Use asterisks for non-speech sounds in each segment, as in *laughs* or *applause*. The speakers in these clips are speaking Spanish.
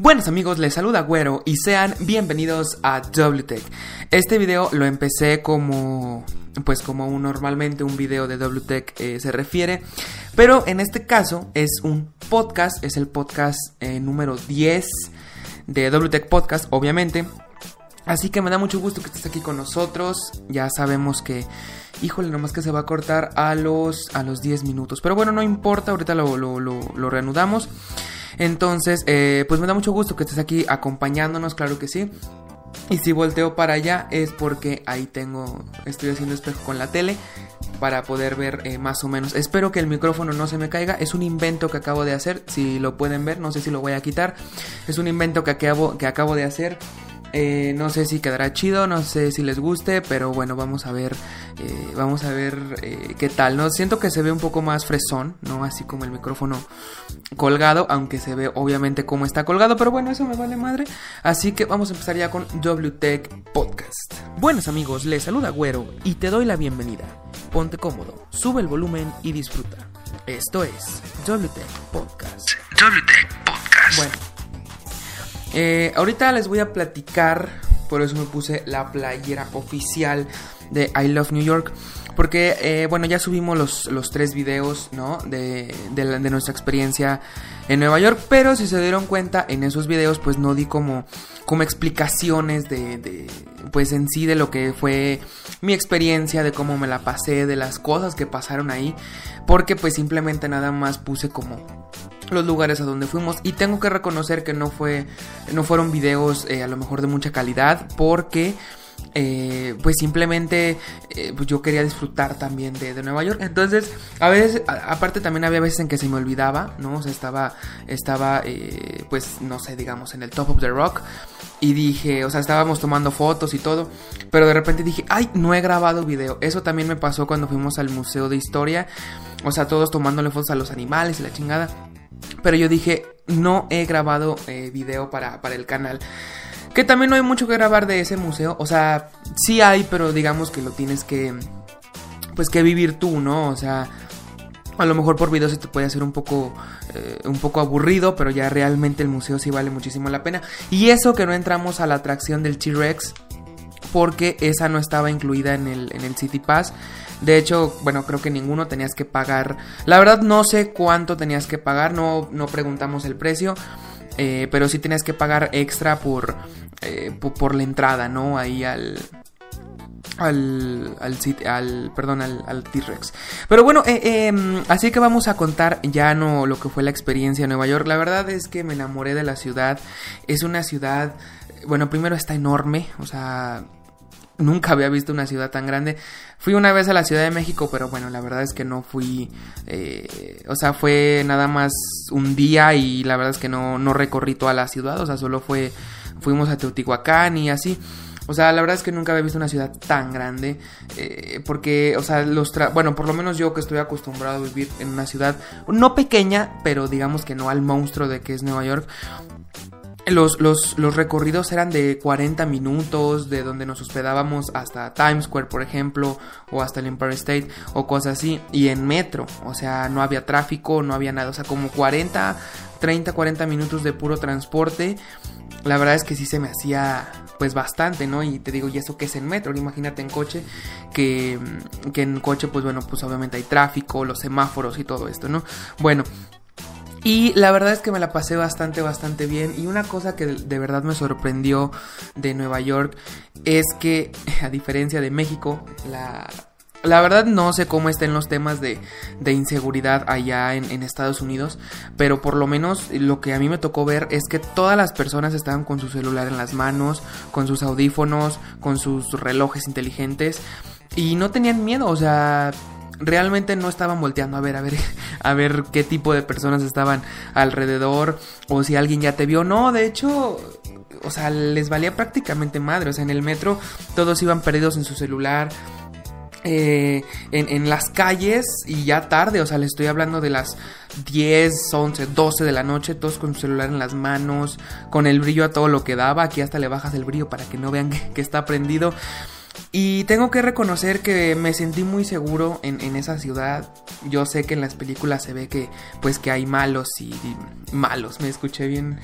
Buenos amigos, les saluda Güero y sean bienvenidos a WTech. Este video lo empecé como pues como un, normalmente un video de WTech eh, se refiere, pero en este caso es un podcast, es el podcast eh, número 10 de WTech Podcast, obviamente. Así que me da mucho gusto que estés aquí con nosotros. Ya sabemos que, híjole, nomás que se va a cortar a los, a los 10 minutos. Pero bueno, no importa, ahorita lo, reanudamos. Entonces, eh, pues me da mucho gusto que estés aquí acompañándonos, claro que sí. Y si volteo para allá es porque ahí tengo, estoy haciendo espejo con la tele para poder ver eh, más o menos. Espero que el micrófono no se me caiga. Es un invento que acabo de hacer. Si lo pueden ver, no sé si lo voy a quitar. Es un invento que acabo, que acabo de hacer. Eh, no sé si quedará chido, no sé si les guste, pero bueno, vamos a ver, eh, vamos a ver eh, qué tal, ¿no? Siento que se ve un poco más fresón, ¿no? Así como el micrófono colgado, aunque se ve obviamente como está colgado, pero bueno, eso me vale madre. Así que vamos a empezar ya con WTech Podcast. Buenos amigos, les saluda Güero y te doy la bienvenida. Ponte cómodo, sube el volumen y disfruta. Esto es WTech Podcast. WTech Podcast. Bueno. Eh, ahorita les voy a platicar, por eso me puse la playera oficial de I Love New York. Porque, eh, bueno, ya subimos los, los tres videos, ¿no? De, de, nuestra experiencia en Nueva York. Pero si se dieron cuenta, en esos videos, pues no di como, como explicaciones de, de, pues en sí, de lo que fue mi experiencia, de cómo me la pasé, de las cosas que pasaron ahí. Porque, pues simplemente nada más puse como los lugares a donde fuimos. Y tengo que reconocer que no fue no fueron videos eh, a lo mejor de mucha calidad porque eh, pues simplemente eh, pues yo quería disfrutar también de, de, Nueva York. Entonces a veces aparte también había veces en que se me olvidaba no o sea estaba estaba pues no sé digamos en el top of the rock. Y dije o sea estábamos tomando fotos y todo. Pero de repente dije ay no he grabado video eso también me pasó cuando fuimos al museo de historia. O sea todos tomándole fotos a los animales y la chingada pero yo dije, no he grabado eh, video para, para el canal. Que también no hay mucho que grabar de ese museo. O sea, sí hay, pero digamos que lo tienes que. Pues que vivir tú, ¿no? O sea. A lo mejor por video se te puede hacer un poco, eh, un poco aburrido, pero ya realmente el museo sí vale muchísimo la pena. Y eso que no entramos a la atracción del T-Rex, porque esa no estaba incluida en el, en el City Pass. De hecho, bueno, creo que ninguno tenías que pagar. La verdad no sé cuánto tenías que pagar, no, no preguntamos el precio. Eh, pero sí tenías que pagar extra por, eh, por la entrada, ¿no? Ahí al, al, al, al perdón, al, al T-Rex. Pero bueno, eh, eh, así que vamos a contar ya no lo que fue la experiencia en Nueva York. La verdad es que me enamoré de la ciudad. Es una ciudad, bueno, primero está enorme, o sea, nunca había visto una ciudad tan grande. Fui una vez a la Ciudad de México, pero bueno, la verdad es que no fui, eh, o sea, fue nada más un día y la verdad es que no, no recorrí toda la ciudad, o sea, solo fue, fuimos a Teotihuacán y así. O sea, la verdad es que nunca había visto una ciudad tan grande. Eh, porque, o sea, los bueno, por lo menos yo que estoy acostumbrado a vivir en una ciudad no pequeña, pero digamos que no al monstruo de que es Nueva York. Los, los, los, recorridos eran de 40 minutos, de donde nos hospedábamos hasta Times Square, por ejemplo, o hasta el Empire State, o cosas así, y en metro, o sea, no había tráfico, no había nada, o sea, como 40, 30, 40 minutos de puro transporte. La verdad es que sí se me hacía pues bastante, ¿no? Y te digo, ¿y eso qué es en metro? Imagínate en coche, que, que en coche pues bueno, pues obviamente hay tráfico, los semáforos y todo esto, ¿no? Bueno, y la verdad es que me la pasé bastante, bastante bien. Y una cosa que de verdad me sorprendió de Nueva York es que, *laughs* a diferencia de México, la, la verdad no sé cómo estén los temas de, de inseguridad allá en, en, Estados Unidos, pero por lo menos lo que a mí me tocó ver es que todas las personas estaban con su celular en las manos, con sus audífonos, con sus relojes inteligentes y no tenían miedo, o sea, realmente no estaban volteando a ver, a ver, a ver qué tipo de personas estaban alrededor o si alguien ya te vio. No, de hecho, o sea, les valía prácticamente madre. O sea, en el metro todos iban perdidos en su celular. Eh, en, las calles y ya tarde, o sea, les estoy hablando de las 10, 11, 12 de la noche, todos con su celular en las manos, con el brillo a todo lo que daba, aquí hasta le bajas el brillo para que no vean *laughs* que, que está prendido. Y tengo que reconocer que me sentí muy seguro en, en, esa ciudad. Yo sé que en las películas se ve que pues que hay malos y, malos. Me escuché bien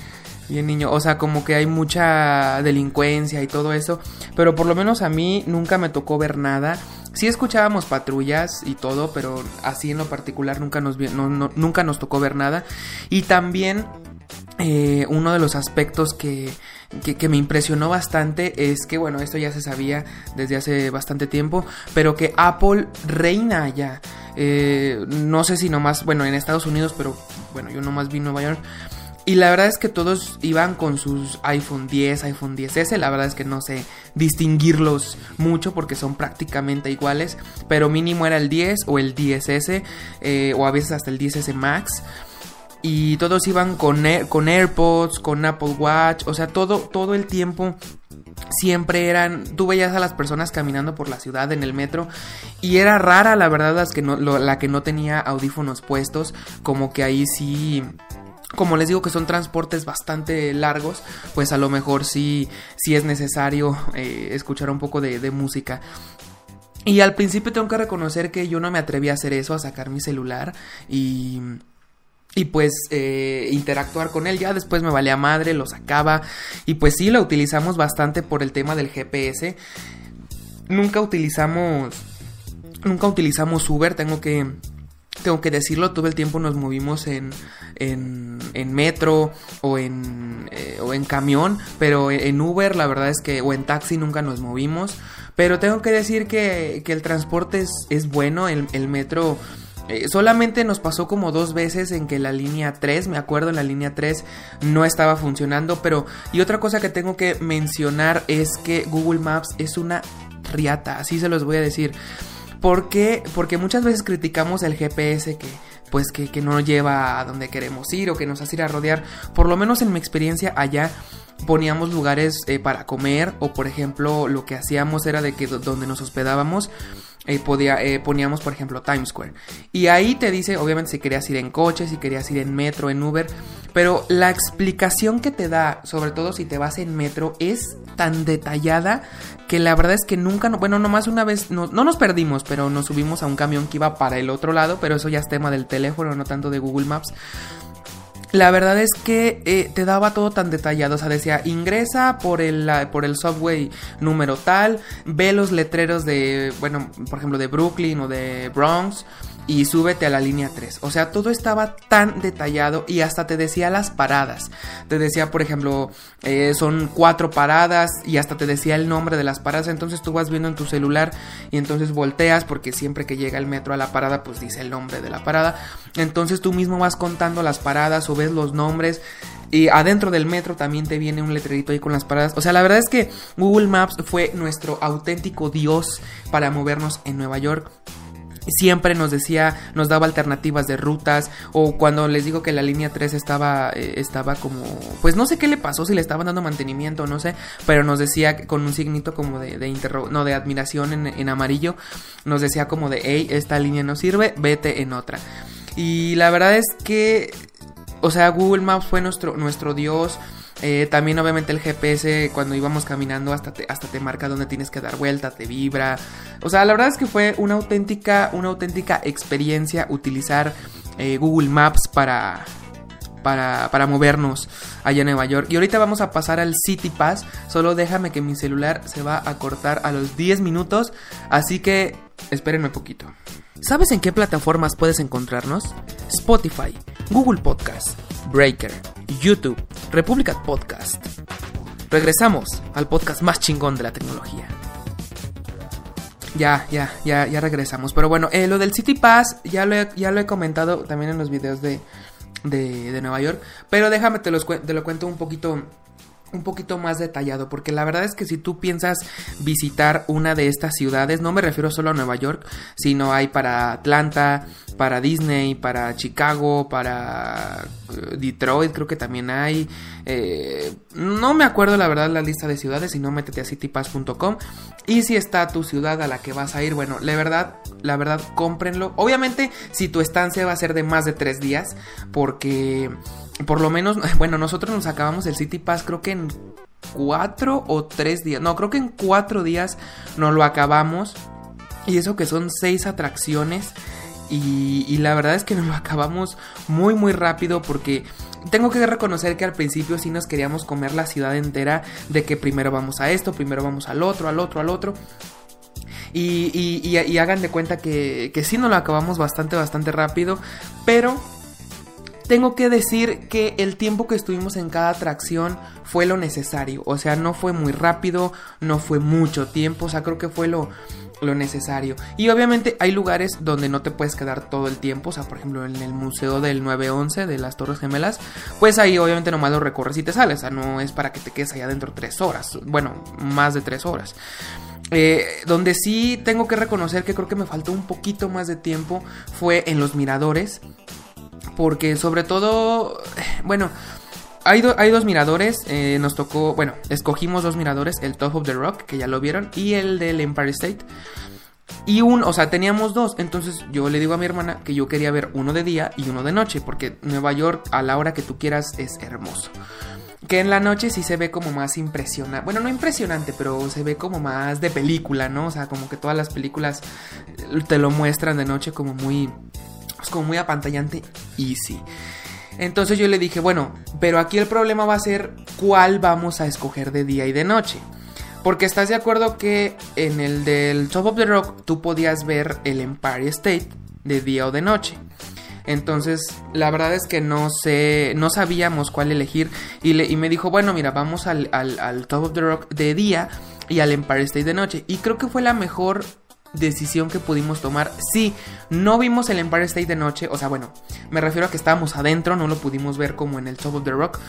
bien niño. O sea, como que hay mucha delincuencia y todo eso. Pero por lo menos a mí nunca me tocó ver nada. Sí escuchábamos patrullas y todo, pero así en lo particular nunca nos, nunca nos tocó ver nada. Y también eh, uno de los aspectos que, que, me impresionó bastante es que, bueno, esto ya se sabía desde hace bastante tiempo, pero que Apple reina allá. Eh, no sé si nomás, bueno, en Estados Unidos, pero bueno, yo nomás vi Nueva York. Y la verdad es que todos iban con sus iPhone 10, iPhone 10S. La verdad es que no sé distinguirlos mucho porque son prácticamente iguales. Pero mínimo era el 10 o el 10S eh, o a veces hasta el 10S Max y todos iban con, con AirPods, con Apple Watch, o sea, todo, todo el tiempo siempre eran, tú veías a las personas caminando por la ciudad en el metro y era rara la verdad las que no, la que no tenía audífonos puestos, como que ahí sí como les digo que son transportes bastante largos, pues a lo mejor sí, sí es necesario eh, escuchar un poco de música. Y al principio tengo que reconocer que yo no me atreví a hacer eso, a sacar mi celular y y pues eh, interactuar con él. Ya después me valía madre, lo sacaba y pues sí, lo utilizamos bastante por el tema del GPS. Nunca utilizamos, nunca utilizamos Uber, tengo que, tengo que decirlo, todo el tiempo nos movimos en, en, en metro o en, eh, o en camión, pero en Uber la verdad es que, o en taxi nunca nos movimos. Pero tengo que decir que, que el transporte es, es bueno, el, el metro eh, solamente nos pasó como dos veces en que la línea 3, me acuerdo, en la línea 3 no estaba funcionando, pero y otra cosa que tengo que mencionar es que Google Maps es una riata, así se los voy a decir. ¿Por qué? Porque muchas veces criticamos el GPS que pues que, que no lleva a donde queremos ir o que nos hace ir a rodear. Por lo menos en mi experiencia allá poníamos lugares eh, para comer o por ejemplo lo que hacíamos era de que donde nos hospedábamos eh, podía, eh, poníamos por ejemplo Times Square. Y ahí te dice obviamente si querías ir en coche si querías ir en metro en Uber pero la explicación que te da sobre todo si te vas en metro es tan detallada que la verdad es que nunca bueno nomás una vez no, no nos perdimos pero nos subimos a un camión que iba para el otro lado pero eso ya es tema del teléfono no tanto de Google Maps la verdad es que eh, te daba todo tan detallado. O sea, decía, ingresa por el, por el subway número tal, ve los letreros de, bueno, por ejemplo, de Brooklyn o de Bronx y súbete a la línea 3. O sea, todo estaba tan detallado y hasta te decía las paradas. Te decía, por ejemplo, eh, son cuatro paradas y hasta te decía el nombre de las paradas. Entonces tú vas viendo en tu celular y entonces volteas porque siempre que llega el metro a la parada pues dice el nombre de la parada. Entonces tú mismo vas contando las paradas o ves los nombres. Y adentro del metro también te viene un letrerito ahí con las paradas. O sea, la verdad es que Google Maps fue nuestro auténtico dios para movernos en Nueva York siempre nos decía, nos daba alternativas de rutas o cuando les digo que la línea 3 estaba eh, estaba como pues no sé qué le pasó si le estaban dando mantenimiento, no sé, pero nos decía con un signito como de, de no de admiración en, en, amarillo, nos decía como de, hey, esta línea no sirve, vete en otra. Y la verdad es que o sea, Google Maps fue nuestro nuestro dios eh, también obviamente el GPS cuando íbamos caminando hasta te, hasta te marca dónde tienes que dar vuelta, te vibra. O sea, la verdad es que fue una auténtica, una auténtica experiencia utilizar eh, Google Maps para, para, para, movernos allá en Nueva York. Y ahorita vamos a pasar al City Pass. Solo déjame que mi celular se va a cortar a los 10 minutos. Así que espérenme poquito. ¿Sabes en qué plataformas puedes encontrarnos? Spotify, Google Podcast, Breaker, YouTube, República Podcast. Regresamos al podcast más chingón de la tecnología. Ya, ya, ya, ya regresamos. Pero bueno, eh, lo del City Pass ya lo, he, ya lo he comentado también en los videos de, de, de Nueva York. Pero déjame, te, los, te lo cuento un poquito un poquito más detallado, porque la verdad es que si tú piensas visitar una de estas ciudades, no me refiero solo a Nueva York, sino hay para Atlanta, para Disney, para Chicago, para eh, Detroit, creo que también hay. Eh, no me acuerdo la verdad la lista de ciudades, si no métete a citypass.com. Y si está tu ciudad a la que vas a ir, bueno, la verdad, la verdad, cómprenlo. Obviamente, si tu estancia va a ser de más de tres días, porque por lo menos, *laughs* bueno, nosotros nos acabamos el City Pass creo que en cuatro o tres días. No, creo que en cuatro días nos lo acabamos. Y eso que son seis atracciones. Y, la verdad es que nos lo acabamos muy muy rápido porque tengo que reconocer que al principio sí nos queríamos comer la ciudad entera de que primero vamos a esto, primero vamos al otro, al otro, al otro. Y, hagan de cuenta que, que sí nos lo acabamos bastante, bastante rápido. Pero tengo que decir que el tiempo que estuvimos en cada atracción fue lo necesario. O sea, no fue muy rápido, no fue mucho tiempo. O sea, creo que fue lo, lo necesario. Y obviamente hay lugares donde no te puedes quedar todo el tiempo. O sea, por ejemplo, en el Museo del 911 de las Torres Gemelas. Pues ahí obviamente nomás lo recorres y te sales. O sea, no es para que te quedes allá dentro tres horas. Bueno, más de tres horas. Eh, donde sí tengo que reconocer que creo que me faltó un poquito más de tiempo fue en los miradores. Porque sobre todo, bueno, hay, hay dos miradores, eh, nos tocó, bueno, escogimos dos miradores, el Top of the Rock, que ya lo vieron, y el del Empire State. Y un, o sea, teníamos dos, entonces yo le digo a mi hermana que yo quería ver uno de día y uno de noche, porque Nueva York a la hora que tú quieras es hermoso. Que en la noche sí se ve como más impresionante. Bueno, no impresionante, pero se ve como más de película, ¿no? O sea, como que todas las películas te lo muestran de noche como muy pues, como muy apantallante y sí. Entonces yo le dije, bueno, pero aquí el problema va a ser cuál vamos a escoger de día y de noche. Porque estás de acuerdo que en el del Top of the Rock tú podías ver el Empire State de día o de noche. Entonces, la verdad es que no sé, no sabíamos cuál elegir. Y, le, y me dijo, bueno, mira, vamos al, al, al Top of the Rock de día y al Empire State de noche. Y creo que fue la mejor decisión que pudimos tomar. Sí, no vimos el Empire State de noche, o sea, bueno, me refiero a que estábamos adentro, no lo pudimos ver como en el Top of the Rock,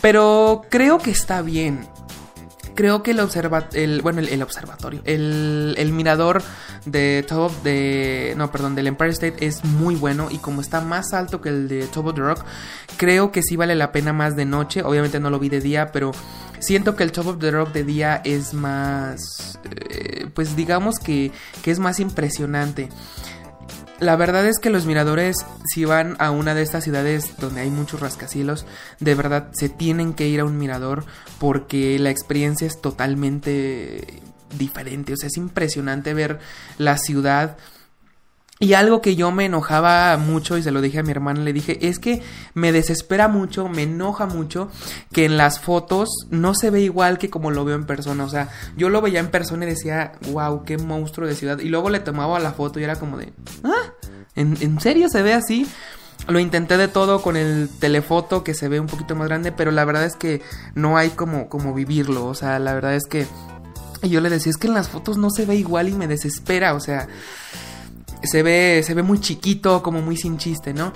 pero creo que está bien creo que el, el bueno, el, observatorio, el, el, mirador de Top de, no, perdón, del Empire State es muy bueno y como está más alto que el de Top of the Rock, creo que sí vale la pena más de noche. Obviamente no lo vi de día, pero siento que el Top of the Rock de día es más, eh, pues digamos que, que es más impresionante. La verdad es que los miradores, si van a una de estas ciudades donde hay muchos rascacielos, de verdad se tienen que ir a un mirador porque la experiencia es totalmente diferente. O sea, es impresionante ver la ciudad y algo que yo me enojaba mucho y se lo dije a mi hermana, le dije, es que me desespera mucho, me enoja mucho que en las fotos no se ve igual que como lo veo en persona. O sea, yo lo veía en persona y decía, wow, qué monstruo de ciudad. Y luego le tomaba la foto y era como de, ah, ¿en, serio se ve así? Lo intenté de todo con el telefoto que se ve un poquito más grande, pero la verdad es que no hay como, como vivirlo. O sea, la verdad es que... Y yo le decía, es que en las fotos no se ve igual y me desespera. O sea se ve, se ve muy chiquito, como muy sin chiste, ¿no?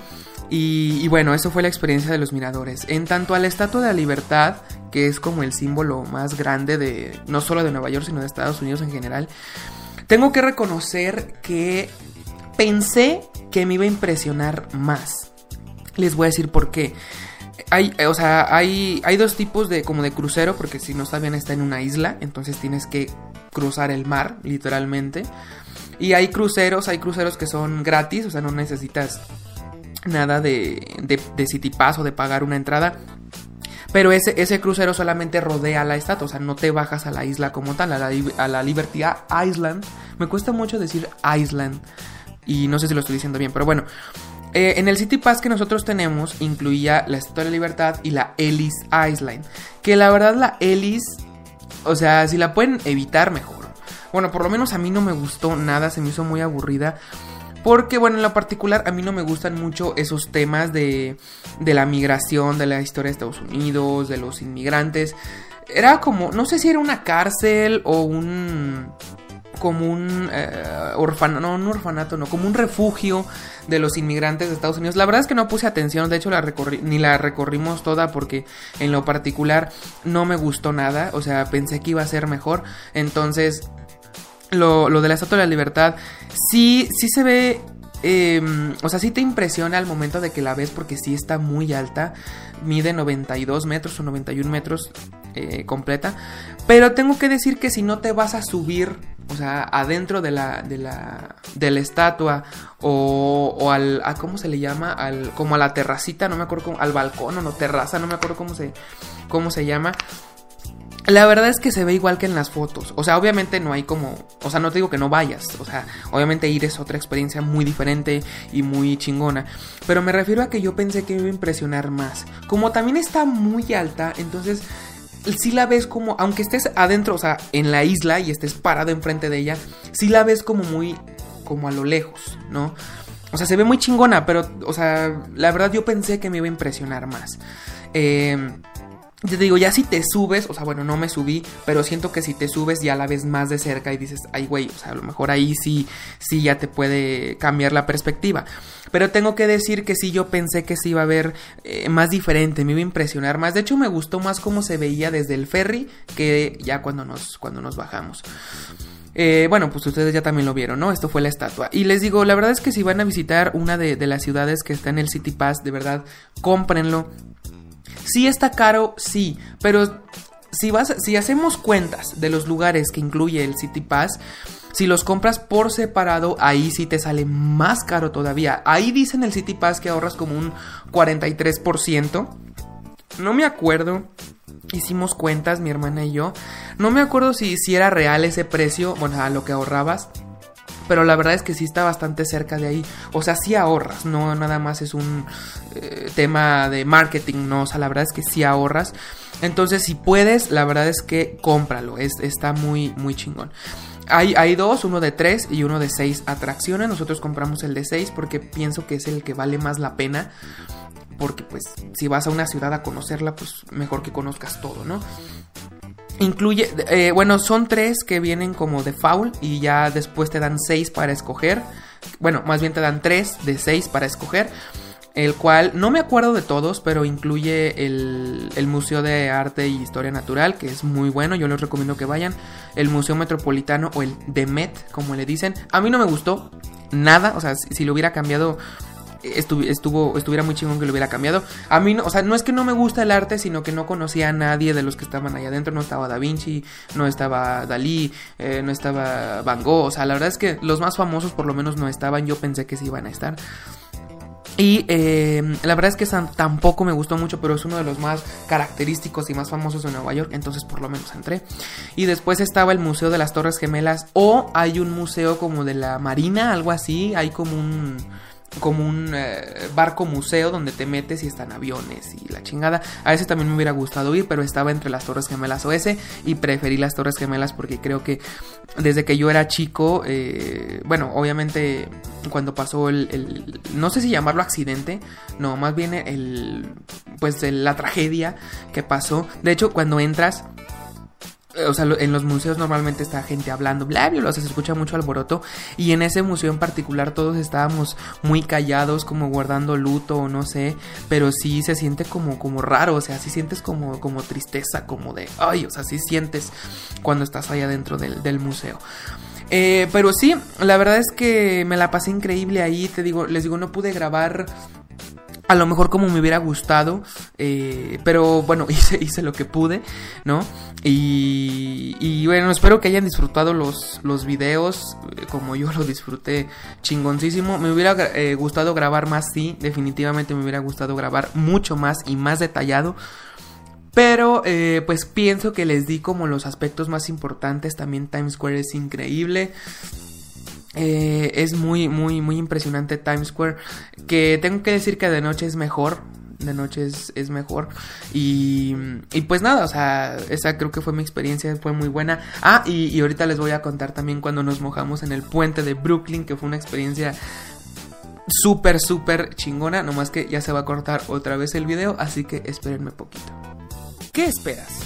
Y, bueno, eso fue la experiencia de los miradores. En tanto a la Estatua de la Libertad, que es como el símbolo más grande de, no solo de Nueva York, sino de Estados Unidos en general, tengo que reconocer que pensé que me iba a impresionar más. Les voy a decir por qué. Hay, o sea, hay, hay dos tipos de como de crucero, porque si no bien está en una isla, entonces tienes que cruzar el mar, literalmente. Y hay cruceros, hay cruceros que son gratis, o sea, no necesitas nada de, de, City Pass o de pagar una entrada. Pero ese, ese crucero solamente rodea la estatua, o sea, no te bajas a la isla como tal, a la, a la Liberty Island. Me cuesta mucho decir Island, y no sé si lo estoy diciendo bien, pero bueno. Eh, en el City Pass que nosotros tenemos incluía la Estatua de la Libertad y la Ellis Island. Que la verdad la Ellis, o sea, si la pueden evitar mejor. Bueno, por lo menos a mí no me gustó nada, se me hizo muy aburrida. Porque, bueno, en lo particular a mí no me gustan mucho esos temas de, de la migración, de la historia de Estados Unidos, de los inmigrantes. Era como, no sé si era una cárcel o un como un eh, orfanato, no, un orfanato, no, como un refugio de los inmigrantes de Estados Unidos. La verdad es que no puse atención, de hecho la recorri ni la recorrimos toda porque en lo particular no me gustó nada, o sea, pensé que iba a ser mejor, entonces lo, lo de la Estatua de la Libertad, sí, sí se ve em, o sea, sí te impresiona al momento de que la ves porque sí está muy alta. Mide 92 metros o 91 metros eh, completa. Pero tengo que decir que si no te vas a subir, o sea, adentro de la, de la, de la estatua o, o al, a, ¿cómo se le llama? Al, como a la terracita, no me acuerdo, cómo, al balcón o no, terraza, no me acuerdo cómo se, cómo se llama La verdad es que se ve igual que en las fotos. O sea, obviamente no hay como. O sea, no te digo que no vayas. O sea, obviamente ir es otra experiencia muy diferente y muy chingona. Pero me refiero a que yo pensé que me iba a impresionar más. Como también está muy alta, entonces si la ves como, aunque estés adentro, o sea, en la isla y estés parado enfrente de ella, si la ves como muy, como a lo lejos, ¿no? O sea, se ve muy chingona, pero, o sea, la verdad yo pensé que me iba a impresionar más. Eh, te digo, ya si te subes, o sea, bueno, no me subí, pero siento que si te subes ya la ves más de cerca y dices, ay, güey, o sea, a lo mejor ahí sí, sí ya te puede cambiar la perspectiva. Pero tengo que decir que sí, yo pensé que se iba a ver eh, más diferente, me iba a impresionar más. De hecho, me gustó más cómo se veía desde el ferry que ya cuando nos, cuando nos bajamos. Eh, bueno, pues ustedes ya también lo vieron, ¿no? Esto fue la estatua. Y les digo, la verdad es que si van a visitar una de, de las ciudades que está en el City Pass, de verdad, cómprenlo Sí está caro, sí, pero si, vas, si hacemos cuentas de los lugares que incluye el City Pass, si los compras por separado, ahí sí te sale más caro todavía. Ahí dicen el City Pass que ahorras como un 43%. No me acuerdo. Hicimos cuentas, mi hermana y yo. No me acuerdo si, si era real ese precio, bueno, a lo que ahorrabas. Pero la verdad es que sí está bastante cerca de ahí. O sea, sí ahorras, no nada más es un eh, tema de marketing, no. O sea, la verdad es que sí ahorras. Entonces, si puedes, la verdad es que cómpralo. Es, está muy, muy chingón. Hay, hay, dos, uno de tres y uno de seis atracciones. Nosotros compramos el de seis porque pienso que es el que vale más la pena. Porque pues si vas a una ciudad a conocerla, pues mejor que conozcas todo, ¿no? Incluye, eh, bueno, son tres que vienen como de foul y ya después te dan seis para escoger. Bueno, más bien te dan tres de seis para escoger. El cual no me acuerdo de todos, pero incluye el, el, Museo de Arte y Historia Natural, que es muy bueno, yo les recomiendo que vayan. El Museo Metropolitano o el DEMET, como le dicen. A mí no me gustó nada, o sea, si, si lo hubiera cambiado estuvo, estuviera muy chingón que lo hubiera cambiado. A mí, no, o sea, no es que no me gusta el arte, sino que no conocía a nadie de los que estaban ahí adentro. No estaba Da Vinci, no estaba Dalí, eh, no estaba Van Gogh. O sea, la verdad es que los más famosos por lo menos no estaban. Yo pensé que sí iban a estar. Y eh, la verdad es que tampoco me gustó mucho, pero es uno de los más característicos y más famosos de Nueva York, entonces por lo menos entré. Y después estaba el Museo de las Torres Gemelas o hay un museo como de la Marina, algo así, hay como un como un eh, barco museo donde te metes y están aviones y la chingada. A ese también me hubiera gustado ir, pero estaba entre las Torres Gemelas o ese y preferí las Torres Gemelas porque creo que desde que yo era chico, eh, bueno, obviamente cuando pasó el, no sé si llamarlo accidente, no, más bien el, pues la tragedia que pasó. De hecho, cuando entras o sea, en los museos normalmente está gente hablando, bla, bla, bla, se escucha mucho alboroto. Y en ese museo en particular todos estábamos muy callados, como guardando luto o no sé. Pero sí se siente como, como raro, o sea, sí sientes como, como tristeza, como de, ay, o sea, sí sientes cuando estás allá dentro del, del museo. Eh, pero sí, la verdad es que me la pasé increíble ahí, te digo, les digo, no pude grabar a lo mejor como me hubiera gustado, eh, pero bueno, *laughs* hice, hice lo que pude, ¿no? Y, bueno, espero que hayan disfrutado los, los videos eh, como yo lo disfruté chingoncísimo. Me hubiera eh, gustado grabar más, sí, definitivamente me hubiera gustado grabar mucho más y más detallado. Pero pues pienso que les di como los aspectos más importantes. También Times Square es increíble. Eh, es muy, muy, muy impresionante Times Square. Que tengo que decir que de noche es mejor. De noche es, mejor. Y, y, pues nada, o sea, esa creo que fue mi experiencia, fue muy buena. Ah, y, y ahorita les voy a contar también cuando nos mojamos en el puente de Brooklyn, que fue una experiencia súper, súper chingona. Nomás que ya se va a cortar otra vez el video, así que espérenme poquito. ¿Qué esperas?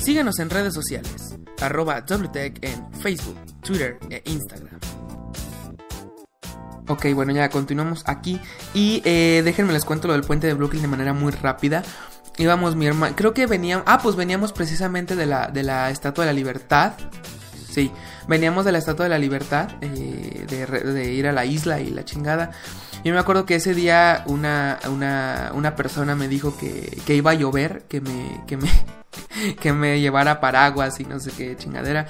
Síguenos en redes sociales, arroba WTEC en Facebook, Twitter e Instagram. Ok, bueno, ya continuamos aquí. Y eh, déjenme les cuento lo del puente de Brooklyn de manera muy rápida. Íbamos mi hermano. Creo que veníamos. Ah, pues veníamos precisamente de la, de la Estatua de la Libertad. Sí, veníamos de la Estatua de la Libertad. Eh, de, ir a la isla y la chingada. Yo me acuerdo que ese día una, una, una persona me dijo que, que iba a llover. Que me, que me, *laughs* que me llevara paraguas y no sé qué chingadera.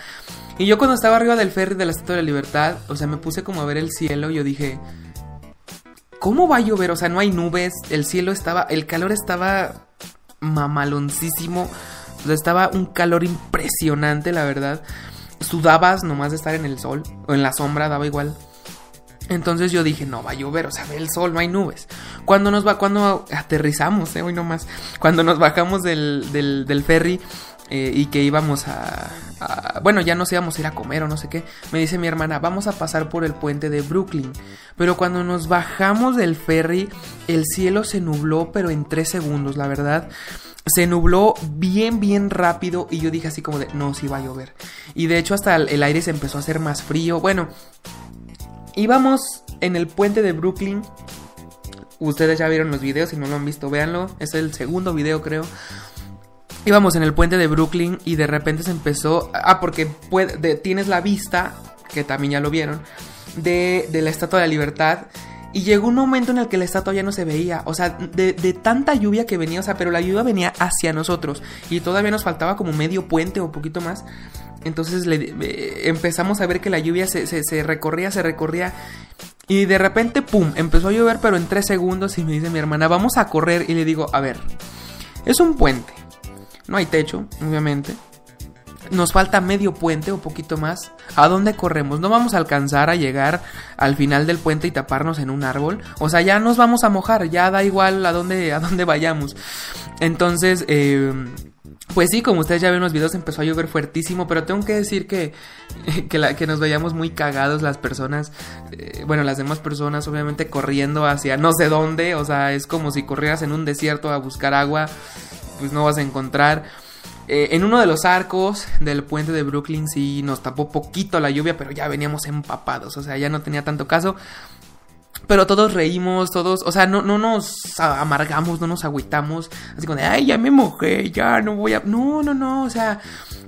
Y yo cuando estaba arriba del ferry de la Estatua de la Libertad, o sea, me puse como a ver el cielo y yo dije, ¿cómo va a llover? O sea, no hay nubes, el cielo estaba, el calor estaba mamaloncísimo. O estaba un calor impresionante, la verdad. Sudabas nomás de estar en el sol o en la sombra, daba igual. Entonces yo dije, no va a llover, o sea, ve el sol, no hay nubes. Cuando nos va, cuando aterrizamos, eh, hoy nomás, cuando nos bajamos del, del, ferry eh, y que íbamos a, bueno, ya nos íbamos a ir a comer o no sé qué, me dice mi hermana, vamos a pasar por el puente de Brooklyn. Pero cuando nos bajamos del ferry, el cielo se nubló, pero en tres segundos, la verdad se nubló bien, bien rápido y yo dije así como de, no, sí va a llover. Y de hecho hasta el aire se empezó a hacer más frío. Bueno, íbamos en el puente de Brooklyn. Ustedes ya vieron los videos, si no lo han visto, véanlo. Es el segundo video, creo. Íbamos en el puente de Brooklyn y de repente se empezó... Ah, porque tienes la vista, que también ya lo vieron, de la Estatua de la Libertad. Y llegó un momento en el que la estatua ya no se veía. O sea, de, tanta lluvia que venía, o sea, pero la lluvia venía hacia nosotros. Y todavía nos faltaba como medio puente o poquito más. Entonces eh, empezamos a ver que la lluvia se, se, recorría, se recorría. Y de repente, ¡pum! Empezó a llover, pero en tres segundos. Y me dice mi hermana, vamos a correr. Y le digo, a ver, es un puente. No hay techo, obviamente. Nos falta medio puente o poquito más. ¿A dónde corremos? No vamos a alcanzar a llegar al final del puente y taparnos en un árbol. O sea, ya nos vamos a mojar. Ya da igual a dónde, a dónde vayamos. Entonces, eh, pues sí, como ustedes ya ven en los videos, empezó a llover fuertísimo, pero tengo que decir que, *laughs* que, nos veíamos muy cagados las personas, eh, bueno, las demás personas obviamente corriendo hacia no sé dónde, o sea, es como si corrieras en un desierto a buscar agua, pues no vas a encontrar. Eh, en uno de los arcos del puente de Brooklyn sí nos tapó poquito la lluvia, pero ya veníamos empapados, o sea, ya no tenía tanto caso. Pero todos reímos, todos, o sea, no, no nos amargamos, no nos agüitamos, así como de, ay, ya me mojé, ya no voy a... No, no, no, o sea,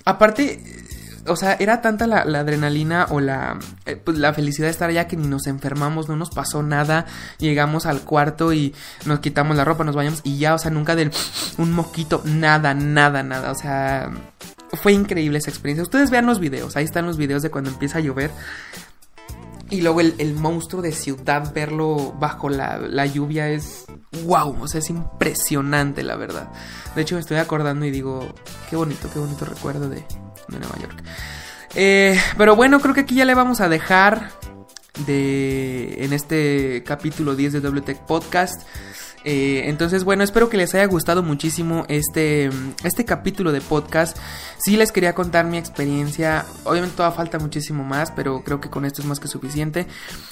aparte, o sea, era tanta la, adrenalina o la, eh, pues, la felicidad de estar allá que ni nos enfermamos, no nos pasó nada. Llegamos al cuarto y nos quitamos la ropa, nos bañamos y ya, o sea, nunca del un moquito, nada, nada, nada. O sea, fue increíble esa experiencia. Ustedes vean los videos, ahí están los videos de cuando empieza a llover. Y luego el, el, monstruo de ciudad, verlo bajo la, la, lluvia es wow, o sea, es impresionante, la verdad. De hecho, me estoy acordando y digo, qué bonito, qué bonito recuerdo de, de Nueva York. Eh, pero bueno, creo que aquí ya le vamos a dejar de en este capítulo 10 de WTech Podcast. Eh, entonces, bueno, espero que les haya gustado muchísimo este, este capítulo de podcast. Sí les quería contar mi experiencia. Obviamente todavía falta muchísimo más, pero creo que con esto es más que suficiente.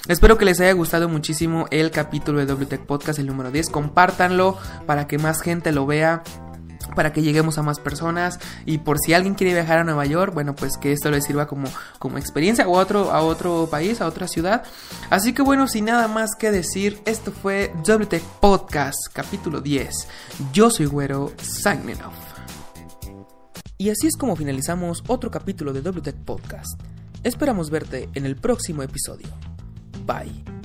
Espero que les haya gustado muchísimo el capítulo de WTech Podcast, el número 10. Compártanlo para que más gente lo vea para que lleguemos a más personas y por si alguien quiere viajar a Nueva York, bueno, pues que esto les sirva como, como experiencia o a otro, a otro país, a otra ciudad. Así que bueno, sin nada más que decir, esto fue WTech Podcast, capítulo 10. Yo soy Güero, signing. Y así es como finalizamos otro capítulo de WTech Podcast. Esperamos verte en el próximo episodio. Bye.